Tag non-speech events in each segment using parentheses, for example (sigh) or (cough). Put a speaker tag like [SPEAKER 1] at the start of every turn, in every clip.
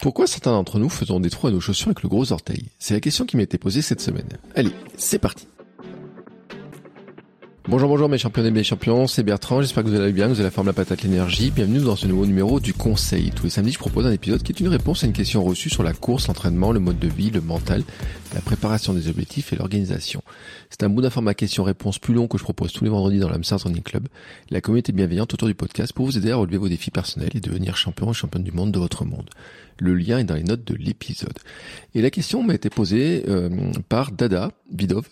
[SPEAKER 1] Pourquoi certains d'entre nous faisons des trous à nos chaussures avec le gros orteil? C'est la question qui m'a été posée cette semaine. Allez, c'est parti Bonjour, bonjour mes champions et mes champions, c'est Bertrand, j'espère que vous allez bien, vous avez la forme, la patate, l'énergie. Bienvenue dans ce nouveau numéro du Conseil. Tous les samedis, je propose un épisode qui est une réponse à une question reçue sur la course, l'entraînement, le mode de vie, le mental, la préparation des objectifs et l'organisation. C'est un bout d'information question-réponse plus long que je propose tous les vendredis dans l'Amsterdam Running Club. La communauté bienveillante autour du podcast pour vous aider à relever vos défis personnels et devenir champion ou championne du monde de votre monde. Le lien est dans les notes de l'épisode. Et la question m'a été posée euh, par Dada Vidov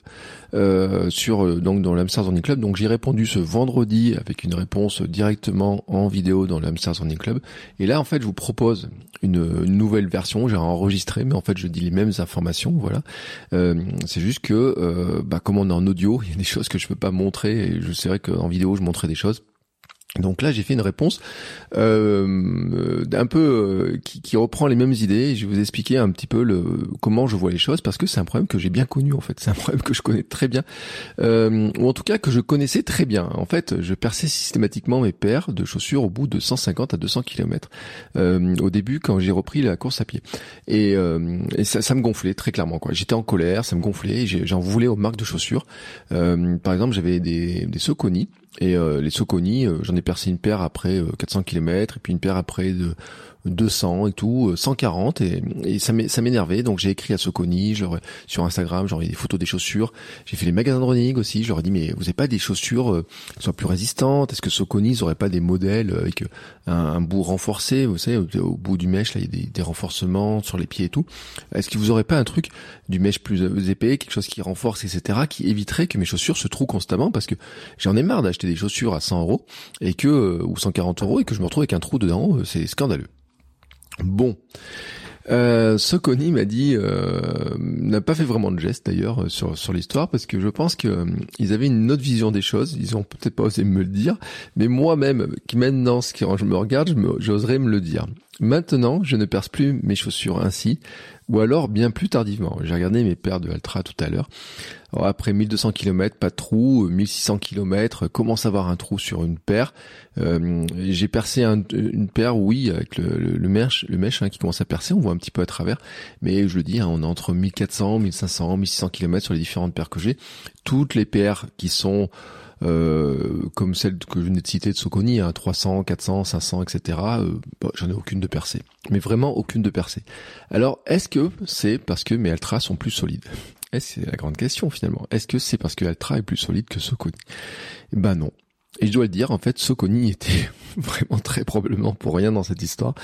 [SPEAKER 1] euh, sur euh, donc dans l'Amsterdam Club. Donc j'ai répondu ce vendredi avec une réponse directement en vidéo dans l'Amsterdam Running Club. Et là en fait je vous propose une, nouvelle version. J'ai enregistré, mais en fait je dis les mêmes informations. Voilà. c'est juste que bah, comme on est en audio, (laughs) il y a des choses que je peux pas montrer. Et je vrai qu'en vidéo je montrais des choses donc là, j'ai fait une réponse euh, un peu euh, qui, qui, reprend les mêmes idées. je vais vous expliquer un petit peu le, comment je vois les choses parce que c'est un problème que j'ai bien connu en fait. C'est un problème que je connais très bien, euh, ou en tout cas que je connaissais très bien. En fait, je perçais systématiquement mes paires de chaussures au bout de 150 à 200 km euh, au début quand j'ai repris la course à pied. Et, euh, et ça, ça, me gonflait très clairement. quoi. J'étais en colère, ça me gonflait. J'en voulais aux marques de chaussures. Euh, par exemple, j'avais des, des et euh, les Soconi, euh, j'en ai percé une paire après 400 euh, km et puis une paire après de 200 et tout, 140 et, et ça m'énervait. Donc j'ai écrit à Soconi, sur Instagram, j'ai des photos des chaussures. J'ai fait les magasins de running aussi. Je leur ai dit mais vous avez pas des chaussures qui soient plus résistantes? Est-ce que Soconi ils auraient pas des modèles avec un, bout renforcé? Vous savez au, bout du mèche là il y a des, renforcements sur les pieds et tout. Est-ce que vous aurez pas un truc du mèche plus épais, quelque chose qui renforce etc. qui éviterait que mes chaussures se trouent constamment? Parce que j'en ai marre d'acheter des chaussures à 100 euros et que euh, ou 140 euros et que je me retrouve avec un trou dedans, euh, c'est scandaleux. Bon. Euh, Soconi m'a dit, euh, n'a pas fait vraiment de geste d'ailleurs sur sur l'histoire parce que je pense que ils avaient une autre vision des choses. Ils ont peut-être pas osé me le dire, mais moi-même, qui maintenant, ce qui je me regarde, j'oserais me le dire. Maintenant, je ne perce plus mes chaussures ainsi, ou alors bien plus tardivement. J'ai regardé mes paires de Altra tout à l'heure. Après 1200 km, pas de trou, 1600 km, commence à avoir un trou sur une paire. Euh, j'ai percé une paire, oui, avec le, le, mèche, hein, qui commence à percer, on voit un petit peu à travers. Mais je le dis, hein, on est entre 1400, 1500, 1600 km sur les différentes paires que j'ai. Toutes les paires qui sont comme celle que je venais de citer de Soconi, à 300, 400, 500, etc. j'en ai aucune de percée, mais vraiment aucune de percée. Alors, est-ce que c'est parce que mes Altra sont plus solides? C'est la grande question finalement. Est-ce que c'est parce que Altra est plus solide que Soconi Ben non. Et je dois le dire, en fait, Soconi était (laughs) vraiment très probablement pour rien dans cette histoire.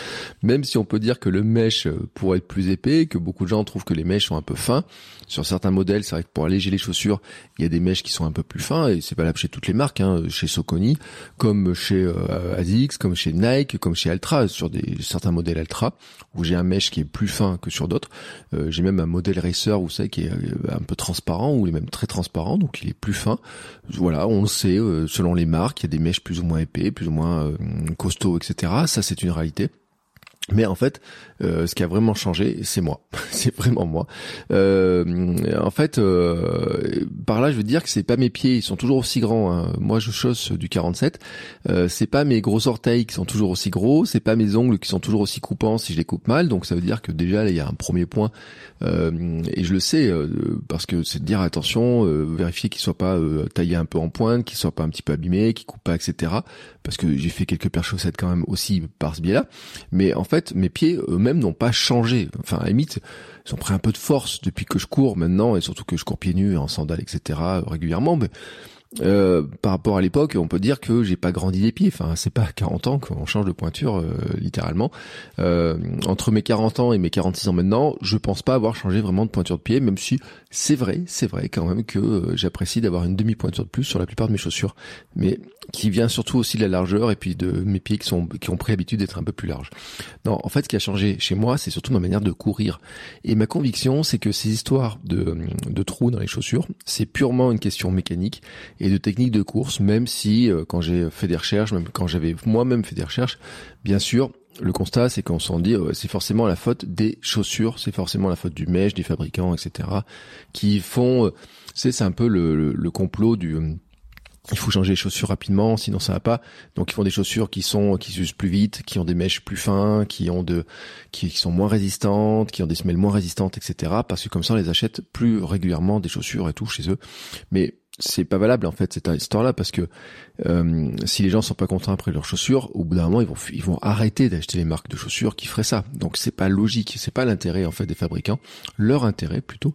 [SPEAKER 1] Même si on peut dire que le mesh euh, pourrait être plus épais, que beaucoup de gens trouvent que les mèches sont un peu fins. Sur certains modèles, c'est vrai que pour alléger les chaussures, il y a des mèches qui sont un peu plus fins et c'est valable chez toutes les marques, hein, chez Soconi, comme chez euh, Asics, comme chez Nike, comme chez Altra, sur des certains modèles Altra où j'ai un mesh qui est plus fin que sur d'autres. Euh, j'ai même un modèle racer, vous savez, qui est un peu transparent ou même très transparent, donc il est plus fin. Voilà, on le sait selon les marques, il y a des mèches plus ou moins épais, plus ou moins costaud, etc. Ça, c'est une réalité. Mais en fait, euh, ce qui a vraiment changé, c'est moi. (laughs) c'est vraiment moi. Euh, en fait, euh, par là, je veux dire que c'est pas mes pieds, ils sont toujours aussi grands. Hein. Moi, je chausse du 47. Euh, c'est pas mes gros orteils qui sont toujours aussi gros. C'est pas mes ongles qui sont toujours aussi coupants si je les coupe mal. Donc, ça veut dire que déjà, là, il y a un premier point. et je le sais parce que c'est de dire attention, vérifier qu'ils soient pas taillés un peu en pointe, qu'ils soient pas un petit peu abîmés, qu'ils coupent pas, etc. Parce que j'ai fait quelques paires chaussettes quand même aussi par ce biais-là. Mais en fait, mes pieds eux-mêmes n'ont pas changé. Enfin, à limite, ils ont pris un peu de force depuis que je cours maintenant, et surtout que je cours pieds nus, en sandales, etc. régulièrement. Mais euh, par rapport à l'époque, on peut dire que j'ai pas grandi des pieds. Enfin, c'est pas 40 ans qu'on change de pointure, euh, littéralement. Euh, entre mes 40 ans et mes 46 ans maintenant, je pense pas avoir changé vraiment de pointure de pied, même si c'est vrai, c'est vrai quand même que j'apprécie d'avoir une demi-pointure de plus sur la plupart de mes chaussures, mais qui vient surtout aussi de la largeur et puis de mes pieds qui sont qui ont pris l'habitude d'être un peu plus larges. Non, en fait, ce qui a changé chez moi, c'est surtout ma manière de courir. Et ma conviction, c'est que ces histoires de, de trous dans les chaussures, c'est purement une question mécanique et de technique de course, même si euh, quand j'ai fait des recherches, même quand j'avais moi-même fait des recherches, bien sûr, le constat, c'est qu'on s'en dit, c'est forcément la faute des chaussures, c'est forcément la faute du mèche, des fabricants, etc., qui font, euh, c'est un peu le, le complot du il faut changer les chaussures rapidement, sinon ça va pas. Donc ils font des chaussures qui sont qui s'usent plus vite, qui ont des mèches plus fins, qui ont de qui, sont moins résistantes, qui ont des semelles moins résistantes, etc. Parce que comme ça on les achète plus régulièrement des chaussures et tout chez eux. Mais c'est pas valable en fait cette histoire-là parce que euh, si les gens sont pas contents après leurs chaussures, au bout d'un moment ils vont ils vont arrêter d'acheter les marques de chaussures qui feraient ça. Donc c'est pas logique, c'est pas l'intérêt en fait des fabricants. Leur intérêt plutôt,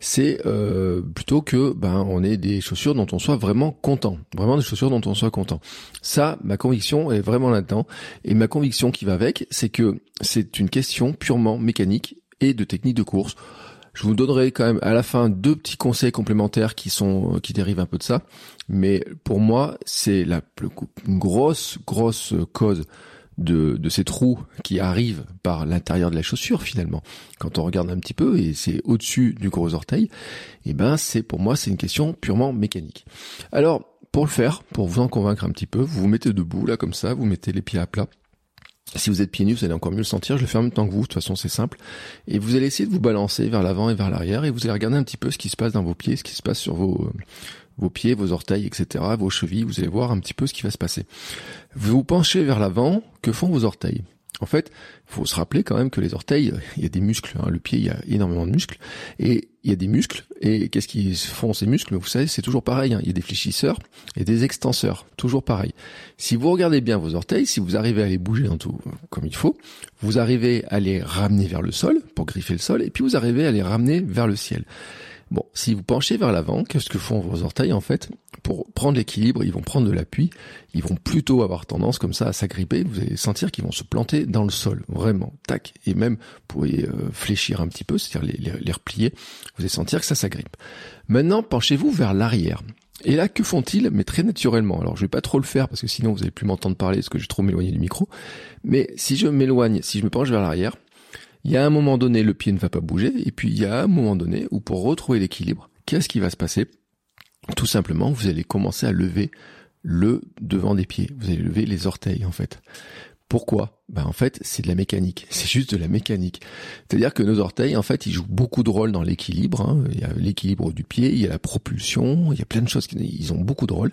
[SPEAKER 1] c'est euh, plutôt que ben on ait des chaussures dont on soit vraiment content, vraiment des chaussures dont on soit content. Ça, ma conviction est vraiment là-dedans et ma conviction qui va avec, c'est que c'est une question purement mécanique et de technique de course. Je vous donnerai quand même à la fin deux petits conseils complémentaires qui sont euh, qui dérivent un peu de ça, mais pour moi c'est la une grosse grosse cause de, de ces trous qui arrivent par l'intérieur de la chaussure finalement. Quand on regarde un petit peu et c'est au-dessus du gros orteil, et eh ben c'est pour moi c'est une question purement mécanique. Alors pour le faire, pour vous en convaincre un petit peu, vous vous mettez debout là comme ça, vous mettez les pieds à plat si vous êtes pieds nus, vous allez encore mieux le sentir. Je le fais en même temps que vous. De toute façon, c'est simple. Et vous allez essayer de vous balancer vers l'avant et vers l'arrière. Et vous allez regarder un petit peu ce qui se passe dans vos pieds, ce qui se passe sur vos, euh, vos pieds, vos orteils, etc., vos chevilles. Vous allez voir un petit peu ce qui va se passer. Vous vous penchez vers l'avant. Que font vos orteils? En fait, il faut se rappeler quand même que les orteils, il y a des muscles. Hein. Le pied, il y a énormément de muscles. Et il y a des muscles. Et qu'est-ce qui font ces muscles? Vous savez, c'est toujours pareil. Hein. Il y a des fléchisseurs et des extenseurs. Toujours pareil. Si vous regardez bien vos orteils, si vous arrivez à les bouger dans tout comme il faut, vous arrivez à les ramener vers le sol pour griffer le sol. Et puis vous arrivez à les ramener vers le ciel. Bon, si vous penchez vers l'avant, qu'est-ce que font vos orteils en fait? Pour prendre l'équilibre, ils vont prendre de l'appui, ils vont plutôt avoir tendance comme ça à s'agripper, vous allez sentir qu'ils vont se planter dans le sol, vraiment, tac, et même vous pouvez euh, fléchir un petit peu, c'est-à-dire les, replier, vous allez sentir que ça s'agrippe. Maintenant, penchez-vous vers l'arrière. Et là, que font-ils? Mais très naturellement. Alors, je vais pas trop le faire parce que sinon vous allez plus m'entendre parler parce que je vais trop m'éloigner du micro. Mais si je m'éloigne, si je me penche vers l'arrière, il y a un moment donné, le pied ne va pas bouger, et puis il y a un moment donné où pour retrouver l'équilibre, qu'est-ce qui va se passer? Tout simplement, vous allez commencer à lever le devant des pieds. Vous allez lever les orteils, en fait. Pourquoi? Ben en fait, c'est de la mécanique. (laughs) C'est juste de la mécanique. C'est-à-dire que nos orteils, en fait, ils jouent beaucoup de rôles dans l'équilibre. Hein. Il y a l'équilibre du pied, il y a la propulsion, il y a plein de choses. Ils ont beaucoup de rôles.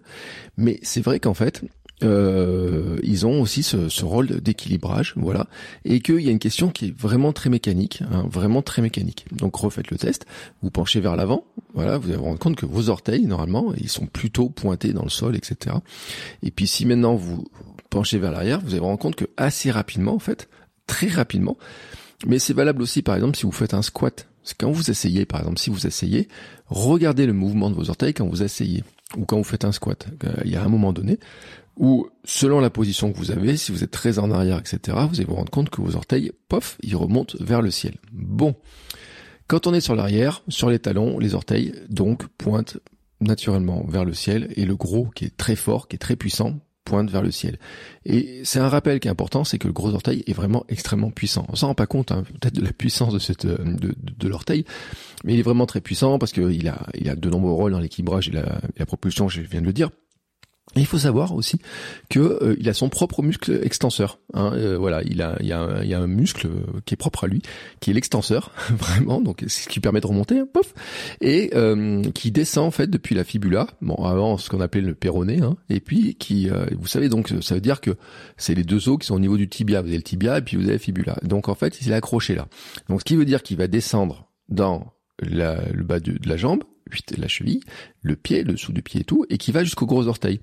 [SPEAKER 1] Mais c'est vrai qu'en fait, euh, ils ont aussi ce, ce rôle d'équilibrage, voilà, et qu'il y a une question qui est vraiment très mécanique, hein, vraiment très mécanique. Donc refaites le test, vous penchez vers l'avant, voilà, vous allez vous rendre compte que vos orteils, normalement, ils sont plutôt pointés dans le sol, etc. Et puis si maintenant vous penchez vers l'arrière, vous allez vous rendre compte que assez rapidement, en fait, très rapidement, mais c'est valable aussi, par exemple, si vous faites un squat. Quand vous essayez, par exemple, si vous essayez, regardez le mouvement de vos orteils quand vous essayez ou quand vous faites un squat. Euh, il y a un moment donné, ou selon la position que vous avez, si vous êtes très en arrière, etc., vous allez vous rendre compte que vos orteils, pof, ils remontent vers le ciel. Bon. Quand on est sur l'arrière, sur les talons, les orteils, donc, pointent naturellement vers le ciel, et le gros, qui est très fort, qui est très puissant, pointe vers le ciel. Et c'est un rappel qui est important, c'est que le gros orteil est vraiment extrêmement puissant. On s'en rend pas compte, hein, peut-être de la puissance de cette de, de, l'orteil, mais il est vraiment très puissant parce qu'il a il a de nombreux rôles dans l'équilibrage et la propulsion, je viens de le dire. Il faut savoir aussi que euh, il a son propre muscle extenseur. Hein, euh, voilà, il a, il, y a un, il a un muscle euh, qui est propre à lui, qui est l'extenseur, (laughs) vraiment, donc ce qui permet de remonter, hein, pof, et qui descend en fait depuis la fibula, bon avant ce qu'on appelait le péroné, hein, et puis qui, vous savez donc, ça veut dire que c'est les deux os qui sont au niveau du tibia. Vous avez le tibia et puis vous avez la fibula. Donc en fait, il est accroché là. Donc ce qui veut dire qu'il va descendre dans la, le bas de la jambe la cheville, le pied, le dessous du pied et tout, et qui va jusqu'au gros orteil.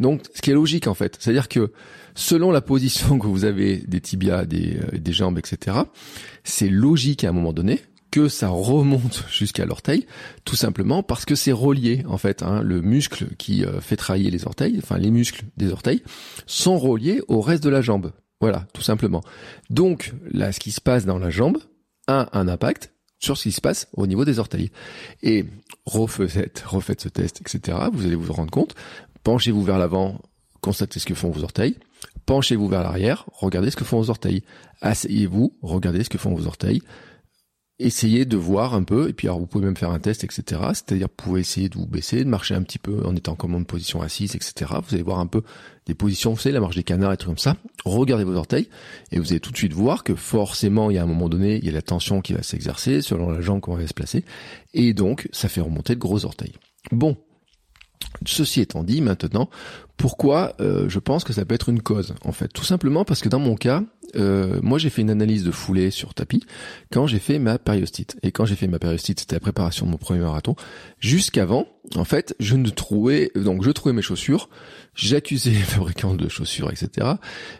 [SPEAKER 1] Donc, ce qui est logique en fait, c'est-à-dire que selon la position (laughs) que vous avez des tibias, des, euh, jambes, etc., c'est logique à un moment donné que ça remonte (laughs) jusqu'à l'orteil, tout simplement parce que c'est relié en fait. Hein, le muscle qui euh, fait travailler les orteils, enfin les muscles des orteils, sont reliés au reste de la jambe. Voilà, tout simplement. Donc là, ce qui se passe dans la jambe a un impact sur ce qui se passe au niveau des orteils. Et refaites, refaites ce test, etc. Vous allez vous rendre compte. Penchez-vous vers l'avant, constatez ce que font vos orteils. Penchez-vous vers l'arrière, regardez ce que font vos orteils. Asseyez-vous, regardez ce que font vos orteils essayez de voir un peu, et puis alors vous pouvez même faire un test, etc. C'est-à-dire vous pouvez essayer de vous baisser, de marcher un petit peu en étant comme en position assise, etc. Vous allez voir un peu des positions, vous savez, la marche des canards et tout comme ça. Regardez vos orteils, et vous allez tout de suite voir que forcément, il y a un moment donné, il y a la tension qui va s'exercer selon la jambe qu'on va se placer, et donc ça fait remonter de gros orteils. Bon, Ceci étant dit, maintenant, pourquoi euh, je pense que ça peut être une cause En fait, tout simplement parce que dans mon cas, euh, moi j'ai fait une analyse de foulée sur tapis quand j'ai fait ma périostite. Et quand j'ai fait ma périostite, c'était la préparation de mon premier marathon. Jusqu'avant, en fait, je ne trouvais donc je trouvais mes chaussures, j'accusais les (laughs) fabricants de chaussures, etc.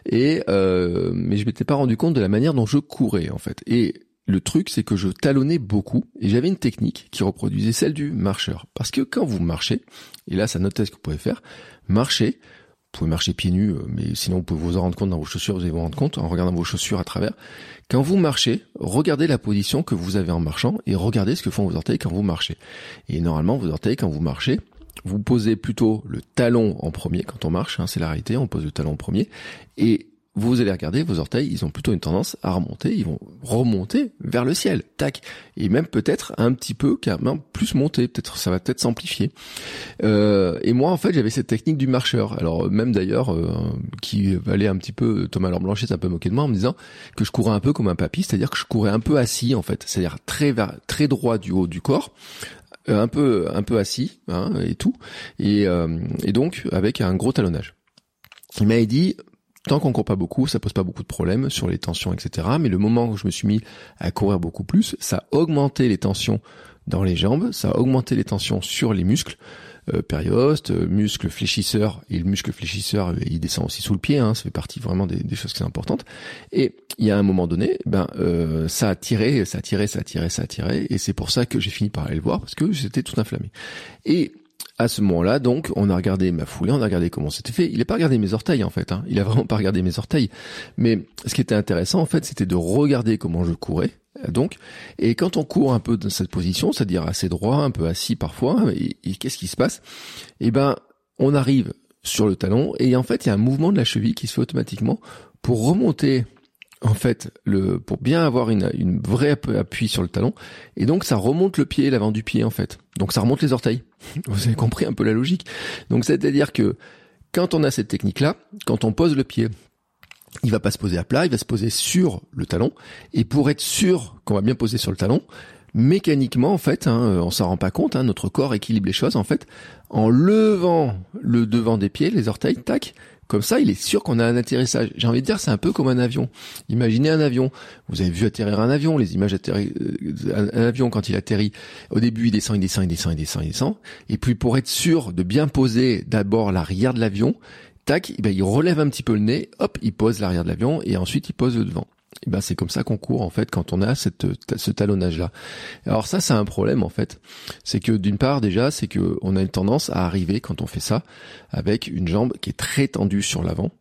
[SPEAKER 1] Et euh, mais je m'étais pas rendu compte de la manière dont je courais en fait. Et le truc, c'est que je talonnais beaucoup et j'avais une technique qui reproduisait celle du marcheur. Parce que quand vous marchez, et là ça note ce que vous pouvez faire, marcher, vous pouvez marcher pieds nus, euh, mais sinon vous pouvez vous en rendre compte dans vos chaussures, vous allez vous rendre compte en regardant vos chaussures à travers. Quand vous marchez, regardez la position que vous avez en marchant et regardez ce que font vos orteils quand vous marchez. Et normalement, vos orteils, quand vous marchez, vous posez plutôt le talon en premier quand on marche, hein, c'est la réalité, on pose le talon en premier, et vous allez regarder vos orteils, ils ont plutôt une tendance à remonter, ils vont remonter vers le ciel, tac, et même peut-être un petit peu, même plus monter, peut-être ça va peut-être s'amplifier. Euh, et moi en fait j'avais cette technique du marcheur, alors même d'ailleurs euh, qui valait un petit peu, Thomas Laure Blanchet s'est un peu moqué de moi en me disant que je courais un peu comme un papy, c'est-à-dire que je courais un peu assis en fait, c'est-à-dire très très droit du haut du corps, euh, un peu un peu assis hein, et tout, et, euh, et donc avec un gros talonnage. Il m'a dit Tant qu'on court pas beaucoup, ça pose pas beaucoup de problèmes sur les tensions, etc. Mais le moment où je me suis mis à courir beaucoup plus, ça a augmenté les tensions dans les jambes, ça a augmenté les tensions sur les muscles, euh, périoste, euh, muscle fléchisseur, et le muscle fléchisseur, euh, il descend aussi sous le pied, hein, ça fait partie vraiment des, choses qui sont importantes. Et il y a un moment donné, ben euh, ça a tiré, ça a tiré, ça a tiré, ça a tiré, et c'est pour ça que j'ai fini par aller le voir, parce que j'étais tout inflammé. Et à ce moment-là, donc, on a regardé ma foulée, on a regardé comment c'était fait. Il n'a pas regardé mes orteils, en fait. Hein. Il a (laughs) vraiment pas regardé mes orteils. Mais ce qui était intéressant, en fait, c'était de regarder comment je courais. Donc, et quand on court un peu dans cette position, c'est-à-dire assez droit, un peu assis parfois, et, qu'est-ce qui se passe? Eh ben, on arrive sur le talon, et en fait, il y a un mouvement de la cheville qui se fait automatiquement pour remonter en fait, le, pour bien avoir une, une vraie appui sur le talon. Et donc, ça remonte le pied, l'avant du pied, en fait. Donc, ça remonte les orteils. Vous avez compris un peu la logique. Donc, c'est-à-dire que quand on a cette technique-là, quand on pose le pied, il va pas se poser à plat, il va se poser sur le talon. Et pour être sûr qu'on va bien poser sur le talon, mécaniquement, en fait, hein, on s'en rend pas compte, hein, notre corps équilibre les choses, en fait, en levant le devant des pieds, les orteils, tac, comme ça, il est sûr qu'on a un atterrissage. J'ai envie de dire, c'est un peu comme un avion. Imaginez un avion. Vous avez vu atterrir un avion, les images atterri... Euh, un avion quand il atterrit. Au début, il descend, il descend, il descend, il descend, il descend. Et puis, pour être sûr de bien poser d'abord l'arrière de l'avion, tac, eh ben, il relève un petit peu le nez, hop, il pose l'arrière de l'avion et ensuite il pose le devant. Et ben c'est comme ça qu'on court en fait quand on a ce talonnage là. Alors ça c'est un problème en fait, c'est que d'une part déjà c'est que on a une tendance à arriver quand on fait ça avec une jambe qui est très tendue sur l'avant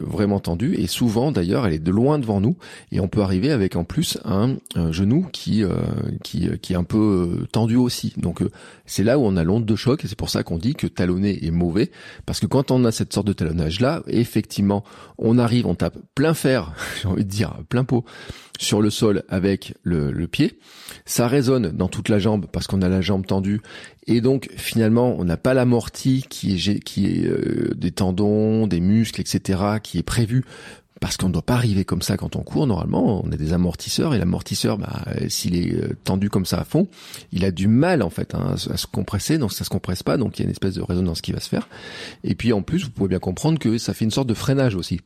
[SPEAKER 1] vraiment tendue. Et souvent d'ailleurs elle est de loin devant nous. Et on peut arriver avec en plus un, genou qui euh, qui qui est un peu euh, tendu aussi. Donc c'est là où on a l'onde de choc. Et c'est pour ça qu'on dit que talonner est mauvais. Parce que quand on a cette sorte de talonnage là effectivement on arrive on tape plein fer (laughs) j'ai envie de dire plein pot sur le sol avec le pied. Ça résonne dans toute la jambe parce qu'on a la jambe tendue et donc finalement on n'a pas l'amorti qui est qui est euh, des tendons, des muscles, etc. qui est prévu parce qu'on ne doit pas arriver comme ça quand on court. Normalement, on a des amortisseurs et l'amortisseur, bah, s'il est euh, tendu comme ça à fond, il a du mal en fait hein, à se compresser, donc ça se compresse pas, donc il y a une espèce de résonance qui va se faire. Et puis en plus, vous pouvez bien comprendre que ça fait une sorte de freinage aussi,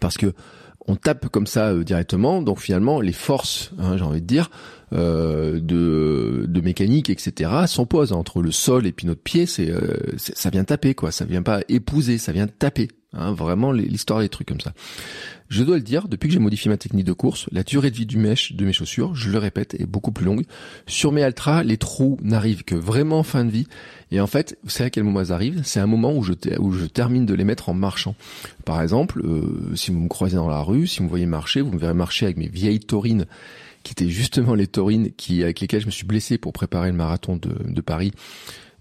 [SPEAKER 1] parce que on tape comme ça euh, directement, donc finalement les forces, hein, j'ai envie de dire, euh, de, mécanique, etc., s'opposent entre le sol et puis notre pied. C'est, euh, ça vient taper quoi, ça vient pas épouser, ça vient taper. Hein, vraiment l'histoire des trucs comme ça. Je dois le dire, depuis que j'ai modifié ma technique de course, la durée de vie du mèche de mes chaussures, je le répète, est beaucoup plus longue. Sur mes Altra, les trous n'arrivent que vraiment en fin de vie. Et en fait, vous savez à quel moment elles arrivent? C'est un moment où je, termine de les mettre en marchant. Par exemple, euh, si vous me croisez dans la rue, si vous me voyez marcher, vous me verrez marcher avec mes vieilles taurines qui étaient justement les taurines qui, avec lesquelles je me suis blessé pour préparer le marathon de Paris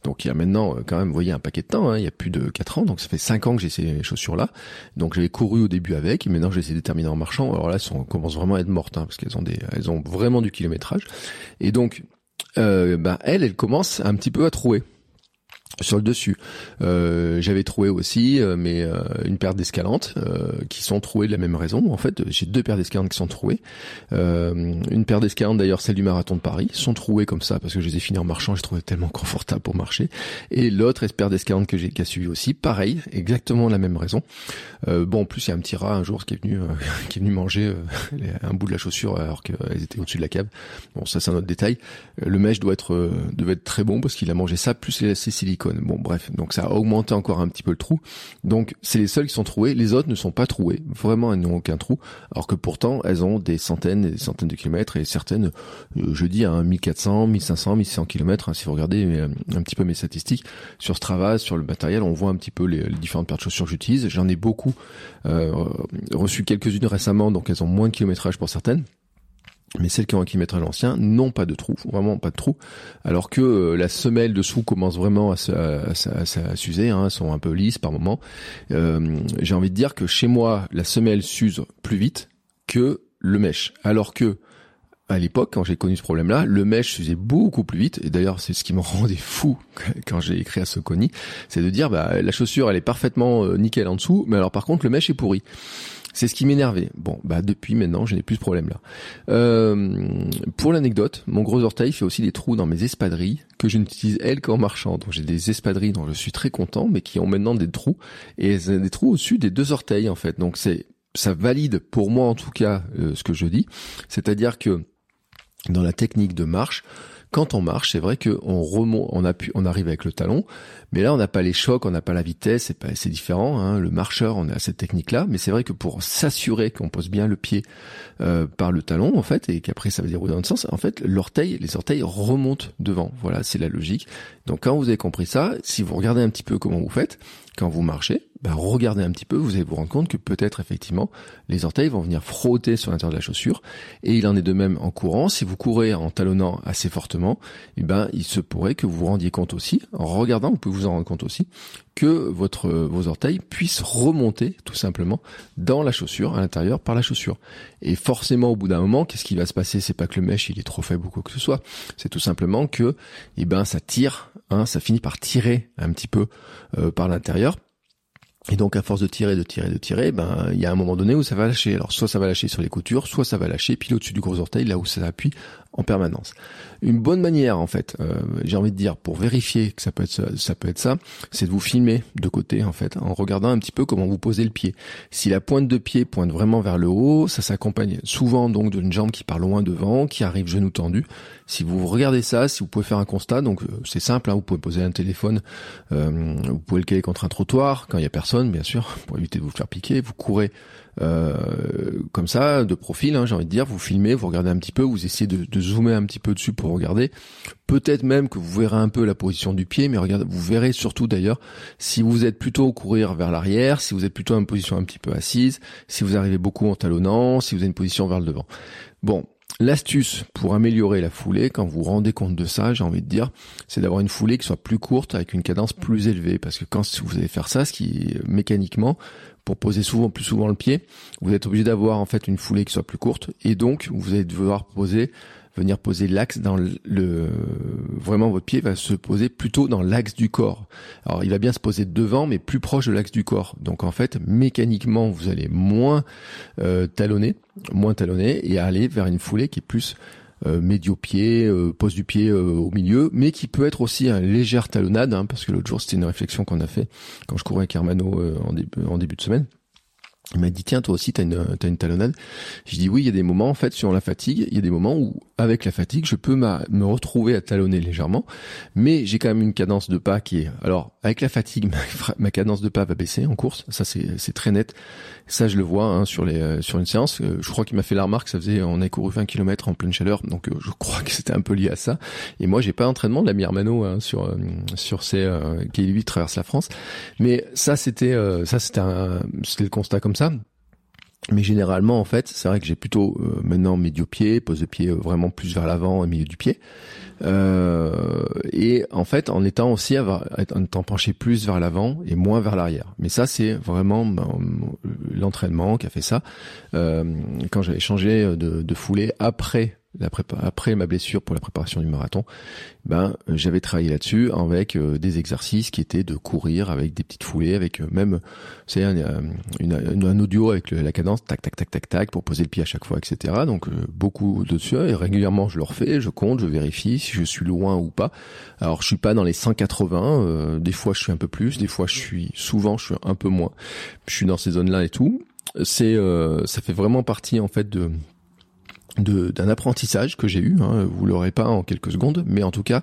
[SPEAKER 1] donc il y a maintenant euh, quand même, vous voyez, un paquet de temps, hein, il y a plus de 4 ans, donc ça fait 5 ans que j'ai ces chaussures-là. Donc j'avais couru au début avec, et maintenant j'essaie de terminer en marchant. Alors là, elles commencent vraiment à être mortes, hein, parce qu'elles ont ont vraiment du kilométrage. Et donc, euh, ben elle, elle un petit peu à trouer sur le dessus. Euh, j'avais trouvé aussi euh, mais euh, une paire d'escalantes qui sont trouées de la même raison. En fait, j'ai deux paires d'escalantes qui sont trouées. une paire d'escalantes d'ailleurs, celle du marathon de Paris, sont trouées comme ça parce que je les ai finies en marchant. Je trouvais tellement confortable pour marcher. Et l'autre paire d'escalantes que j'ai qui a suivi aussi, pareil, exactement la même raison. bon, en plus il y a un petit rat un jour qui est venu (laughs) qui est venu manger un bout de la chaussure alors qu'elles étaient au-dessus de la cave. Bon, ça c'est un autre détail. Le mèche doit être devait être très bon parce qu'il a mangé ça plus les silicone Bon, bref, donc ça a augmenté encore un petit peu le trou. Donc c'est les seuls qui sont troués, les autres ne sont pas troués. Vraiment, elles n'ont aucun trou, alors que pourtant elles ont des centaines et des centaines de kilomètres et certaines, euh, je dis, à 1400, 1500, 1600 kilomètres. si vous regardez euh, un petit peu mes statistiques sur Strava, sur le matériel, on voit un petit peu les, différentes paires de chaussures que j'utilise. J'en ai beaucoup euh, reçu quelques-unes récemment, donc elles ont moins de kilométrage pour certaines. Mais celles qui ont un kilomètre ancien n'ont pas de trou, vraiment pas de trou, alors que euh, la semelle dessous commence vraiment à, s'user, hein, sont un peu lisses par moment. Euh, J'ai envie de dire que chez moi, la semelle s'use plus vite que le mèche, alors que à l'époque, quand j'ai connu ce problème-là, le mèche s'usait beaucoup plus vite. Et d'ailleurs, c'est ce qui me (laughs) rendait fou quand j'ai écrit à Soconi, c'est de dire, bah, la chaussure, elle est parfaitement euh, nickel en dessous, mais alors par contre, le mèche est pourri. C'est ce qui m'énervait. Bon, bah depuis maintenant, je n'ai plus ce problème-là. Euh, pour l'anecdote, mon gros orteil fait aussi des trous dans mes espadrilles que je n'utilise elle qu'en marchant. Donc j'ai des espadrilles dont je suis très content, mais qui ont maintenant des trous et des trous au-dessus des deux orteils en fait. Donc c'est ça valide pour moi en tout cas euh, ce que je dis, c'est-à-dire que dans la technique de marche, quand on marche, c'est vrai qu'on remonte, on appuie, on arrive avec le talon, mais là on n'a pas les chocs, on n'a pas la vitesse, c'est pas, c'est différent. Hein. Le marcheur, on a cette technique-là, mais c'est vrai que pour s'assurer qu'on pose bien le pied euh, par le talon, en fait, et qu'après ça va dérouler dans le sens, en fait, l'orteil, les orteils remontent devant. Voilà, c'est la logique. Donc quand vous avez compris ça, si vous regardez un petit peu comment vous faites, quand vous marchez, ben regardez un petit peu, vous allez vous rendre compte que peut-être effectivement les orteils vont venir frotter sur l'intérieur de la chaussure. Et il en est de même en courant. Si vous courez en talonnant assez fortement, eh ben il se pourrait que vous vous rendiez compte aussi, en regardant, vous pouvez vous en rendre compte aussi, que votre vos orteils puissent remonter tout simplement dans la chaussure, à l'intérieur par la chaussure. Et forcément au bout d'un moment, qu'est-ce qui va se passer? C'est pas que le mèche il est trop faible ou quoi que ce soit. C'est tout simplement que eh ben ça tire, hein, ça finit par tirer un petit peu euh, par l'intérieur. Et donc à force de tirer, de tirer, de tirer, ben il y a un moment donné où ça va lâcher. Alors soit ça va lâcher sur les coutures, soit ça va lâcher pile au-dessus du gros orteil, là où ça appuie en permanence. Une bonne manière, en fait, euh, j'ai envie de dire, pour vérifier que ça peut être ça, c'est de vous filmer de côté, en fait, en regardant un petit peu comment vous posez le pied. Si la pointe de pied pointe vraiment vers le haut, ça s'accompagne souvent donc d'une jambe qui part loin devant, qui arrive genou tendu. Si vous regardez ça, si vous pouvez faire un constat, donc euh, c'est simple, hein, vous pouvez poser un téléphone, euh, vous pouvez le caler contre un trottoir quand il y a personne, bien sûr, pour éviter de vous faire piquer. Vous courez euh, comme ça, de profil, hein, j'ai envie de dire, vous filmez, vous regardez un petit peu, vous essayez de, zoomer un petit peu dessus pour regarder. Peut-être même que vous verrez un peu la position du pied, mais regardez, vous verrez surtout d'ailleurs si vous êtes plutôt courir vers l'arrière, si vous êtes plutôt en position un petit peu assise, si vous arrivez beaucoup en talonnant, si vous avez une position vers le devant. Bon, L'astuce pour améliorer la foulée, quand vous vous rendez compte de ça, j'ai envie de dire, c'est d'avoir une foulée qui soit plus courte avec une cadence plus élevée. Parce que quand vous allez faire ça, ce qui mécaniquement, pour poser souvent plus souvent le pied, vous êtes obligé d'avoir en fait une foulée qui soit plus courte et donc vous allez devoir poser venir poser l'axe dans le, vraiment votre pied va se poser plutôt dans l'axe du corps. Alors il va bien se poser devant mais plus proche de l'axe du corps. Donc en fait mécaniquement vous allez moins euh, talonner, moins talonner et aller vers une foulée qui est plus euh, médio-pied, euh, pose du pied euh, au milieu, mais qui peut être aussi un légère talonnade, hein, parce que l'autre jour c'était une réflexion qu'on a fait quand je courais avec Hermano en, début, en début de semaine. Il m'a dit tiens toi aussi t'as une t'as une talonnade. Je dis oui il y a des moments en fait sur la fatigue il y a des moments où avec la fatigue je peux me retrouver à talonner légèrement mais j'ai quand même une cadence de pas qui est alors avec la fatigue (laughs) ma, cadence de pas va baisser en course ça c'est très net. Ça je le vois hein, sur les euh, sur une séance. Euh, je crois qu'il m'a fait la remarque ça faisait on a couru 20 km en pleine chaleur donc euh, je (laughs) crois que c'était un peu lié à ça. Et moi j'ai pas d'entraînement de la Mirmano hein, sur sur ces qui lui traverse la France. Mais ça c'était ça c'était c'était le constat comme ça mais généralement, en fait, c'est vrai que j'ai plutôt euh, maintenant médio-pied, pose de pied euh, vraiment plus vers l'avant et milieu du pied. Euh, et en fait, en étant aussi, en étant penché plus vers l'avant et moins vers l'arrière. Mais ça, c'est vraiment ben, l'entraînement qui a fait ça. Euh, quand j'avais changé de foulée après après ma blessure pour la préparation du marathon, ben j'avais travaillé là-dessus avec euh, des exercices qui étaient de courir avec des petites foulées, avec euh, même c'est un, euh, un, audio avec la cadence tac tac tac tac tac pour poser le pied à chaque fois, etc. Donc beaucoup de dessus et régulièrement je le refais, je compte, je vérifie si je suis loin ou pas. Alors je suis pas dans les 180, des fois je suis un peu plus, des fois je suis souvent je suis un peu moins. Je suis dans ces zones-là et tout. C'est ça fait vraiment partie en fait de d'un apprentissage que j'ai eu. Hein, vous l'aurez pas en quelques secondes, mais en tout cas,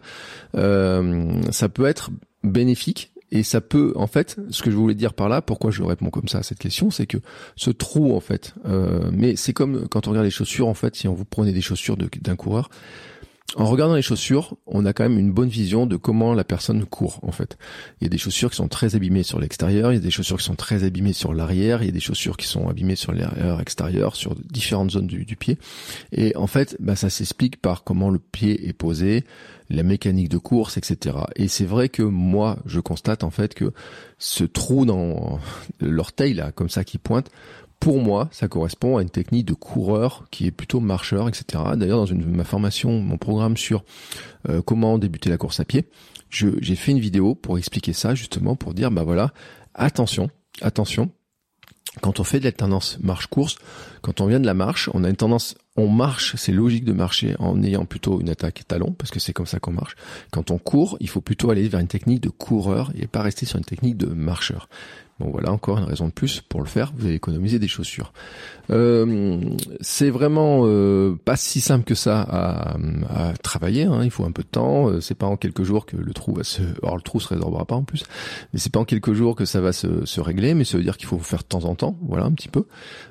[SPEAKER 1] euh, ça peut être bénéfique et ça peut, en fait, ce que je voulais dire par là, pourquoi je réponds comme ça à cette question, c'est que ce trou, en fait, euh, mais c'est comme quand on regarde les chaussures, en fait, si on vous prenez des chaussures d'un coureur, en regardant les chaussures, on a quand même une bonne vision de comment la personne court en fait. Il y a des chaussures qui sont très abîmées sur l'extérieur, il y a des chaussures qui sont très abîmées sur l'arrière, il y a des chaussures qui sont abîmées sur l'arrière extérieur, sur différentes zones du, pied. Et en fait, bah, ça s'explique par comment le pied est posé, la mécanique de course, etc. Et c'est vrai que moi, je constate en fait que ce trou dans l'orteil là, comme ça qui pointe, pour moi, ça correspond à une technique de coureur qui est plutôt marcheur, etc. D'ailleurs, dans une, ma formation, mon programme sur euh, comment débuter la course à pied, j'ai fait une vidéo pour expliquer ça, justement, pour dire, bah voilà, attention, attention, quand on fait de la tendance marche-course, quand on vient de la marche, on a une tendance, on marche, c'est logique de marcher en ayant plutôt une attaque talon, parce que c'est comme ça qu'on marche. Quand on court, il faut plutôt aller vers une technique de coureur et pas rester sur une technique de marcheur. Bon voilà encore une raison de plus pour le faire, vous allez économiser des chaussures. Euh, c'est vraiment euh, pas si simple que ça à, travailler, hein. il faut un peu de temps, euh, c'est pas en quelques jours que le trou va se... Alors le trou se résorbera pas en plus, mais c'est pas en quelques jours que ça va se, régler, mais ça veut dire qu'il faut faire de temps en temps, voilà un petit peu.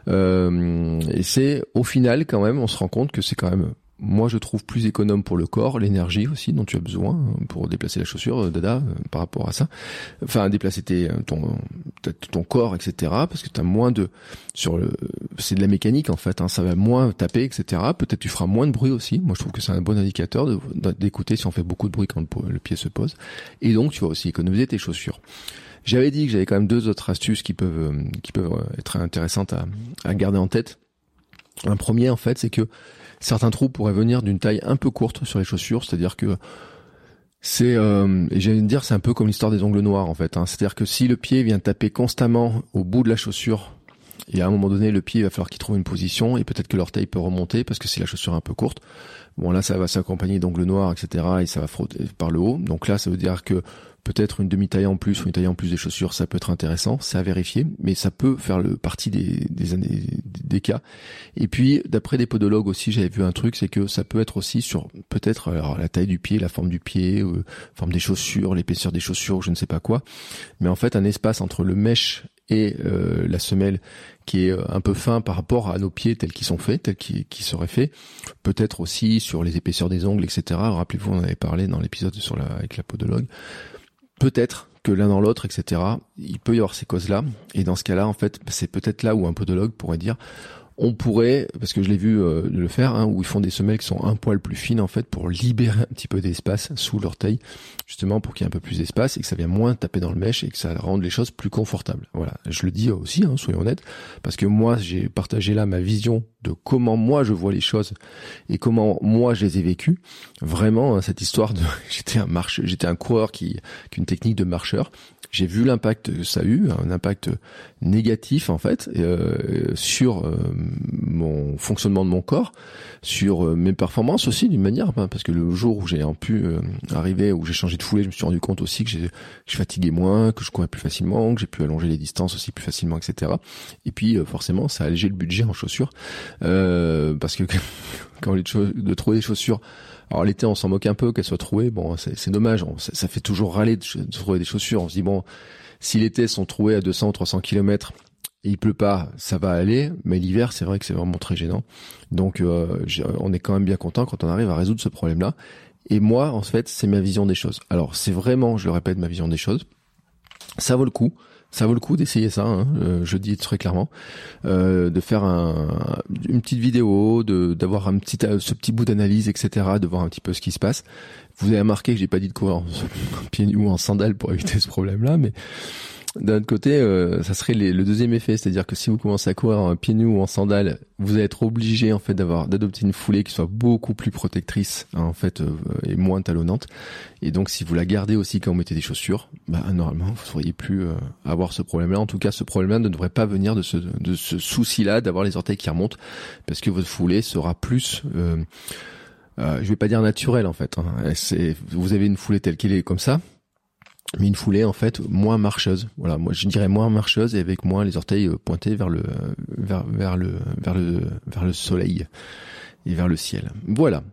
[SPEAKER 1] Et c'est au final quand même, on se rend compte que c'est quand même moi je trouve plus économe pour le corps, l'énergie aussi dont tu as besoin hein, pour déplacer la chaussure, euh, Dada, euh, par rapport à ça. Enfin déplacer tes, euh, ton, ton corps, etc. Parce que tu as moins de sur le, c'est de la mécanique en fait. Hein, ça va moins taper, etc. Peut-être tu feras moins de bruit aussi. Moi je trouve que c'est un bon indicateur d'écouter si on fait beaucoup de bruit quand le, pied se pose. Et donc tu vas aussi économiser tes chaussures. J'avais dit que j'avais quand même deux autres astuces qui peuvent qui peuvent être intéressantes à garder en tête. Un premier en fait, c'est que certains trous pourraient venir d'une taille un peu courte sur les chaussures, c'est-à-dire que c'est euh, et j'allais dire c'est un peu comme l'histoire des ongles noirs en fait. Hein. C'est-à-dire que si le pied vient taper constamment au bout de la chaussure, et à un moment donné le pied va falloir qu'il trouve une position et peut-être que l'orteil peut remonter parce que si la chaussure un peu courte. Bon là ça va s'accompagner d'ongles noirs etc et ça va frotter par le haut. Donc là ça veut dire que peut-être une demi-taille en plus ou une taille en plus des chaussures, ça peut être intéressant, c'est à vérifier, mais ça peut faire le partie des, des, des cas. Et puis, d'après des podologues aussi, j'avais vu un truc, c'est que ça peut être aussi sur peut-être la taille du pied, la forme du pied, euh, forme des chaussures, l'épaisseur des chaussures, je ne sais pas quoi. Mais en fait, un espace entre le mèche et euh, la semelle qui est euh, un peu fin par rapport à nos pieds tels qu'ils sont faits, tels qu'ils qui seraient faits. Peut-être aussi sur les épaisseurs des ongles, etc. Rappelez-vous, on avait parlé dans l'épisode sur la, avec la podologue peut-être que l'un dans l'autre, etc., il peut y avoir ces causes-là. Et dans ce cas-là, en fait, c'est peut-être là où un podologue pourrait dire, on pourrait, parce que je l'ai vu euh, le faire, hein, où ils font des semelles qui sont un poil plus fines en fait pour libérer un petit peu d'espace sous l'orteil, justement pour qu'il y ait un peu plus d'espace et que ça vienne moins taper dans le mèche et que ça rende les choses plus confortables. Voilà, je le dis aussi, hein, soyons honnêtes, parce que moi j'ai partagé là ma vision de comment moi je vois les choses et comment moi je les ai vécues. Vraiment, hein, cette histoire de (laughs) j'étais un marche, j'étais un coureur qui, qui une technique de marcheur j'ai vu l'impact que ça a eu, un impact négatif en fait euh, sur euh, mon fonctionnement de mon corps, sur euh, mes performances aussi d'une manière, hein, parce que le jour où j'ai pu euh, arriver, où j'ai changé de foulée, je me suis rendu compte aussi que, que je fatiguais moins, que je courais plus facilement, que j'ai pu allonger les distances aussi plus facilement, etc. Et puis forcément, ça a allégé le budget en chaussures, parce que (laughs) quand les de trouver des chaussures alors l'été, on s'en moque un peu qu'elles soient trouées. Bon, c'est dommage. ça, fait toujours râler de, trouver des chaussures. On se dit bon, si l'été sont trouées à 200 ou 300 km et il pleut pas, ça va aller. Mais l'hiver, c'est vrai que c'est vraiment très gênant. Donc, euh, on est quand même bien content quand on arrive à résoudre ce problème-là. Et moi, en fait, c'est ma vision des choses. Alors, c'est vraiment, je le répète, ma vision des choses. Ça vaut le coup ça vaut le coup d'essayer ça. Hein, euh, je dis très clairement, euh, de faire un, une petite vidéo, de d'avoir un petit euh, ce petit bout d'analyse, etc. De voir un petit peu ce qui se passe. Vous avez remarqué que j'ai pas dit de courir en, (laughs) pieds nus ou en sandales pour éviter ce problème-là, mais d'un autre côté, euh, ça serait le deuxième effet, c'est-à-dire que si vous commencez à courir en pieds nus ou en sandales, vous allez être obligé en fait d'avoir d'adopter une foulée qui soit beaucoup plus protectrice hein, en fait euh, et moins talonnante. Et donc, si vous la gardez aussi quand vous mettez des chaussures, bah normalement vous ne devriez plus euh, avoir ce problème-là. En tout cas, ce problème-là ne devrait pas venir de ce de ce souci-là d'avoir les orteils qui remontent, parce que votre foulée sera plus euh, je vais pas dire naturel en fait. Hein. Vous avez une foulée telle qu'elle est comme ça, mais une foulée en fait moins marcheuse. Voilà, moi je dirais moins marcheuse et avec moins les orteils euh, pointés vers le vers vers le vers le vers le soleil et vers le ciel. Voilà.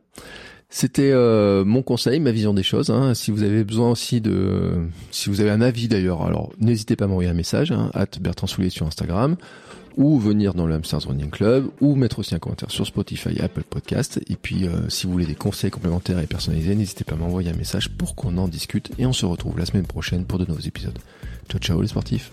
[SPEAKER 1] C'était euh, mon conseil, ma vision des choses. Hein. Si vous avez besoin aussi de, si vous avez un avis d'ailleurs, alors n'hésitez pas à m'envoyer un message, hein, Bertrand Soulier sur Instagram, ou venir dans le Hamsters Running Club, ou mettre aussi un commentaire sur Spotify Apple Podcast. Et puis, euh, si vous voulez des conseils complémentaires et personnalisés, n'hésitez pas à m'envoyer un message pour qu'on en discute. Et on se retrouve la semaine prochaine pour de nouveaux épisodes. Ciao, ciao les sportifs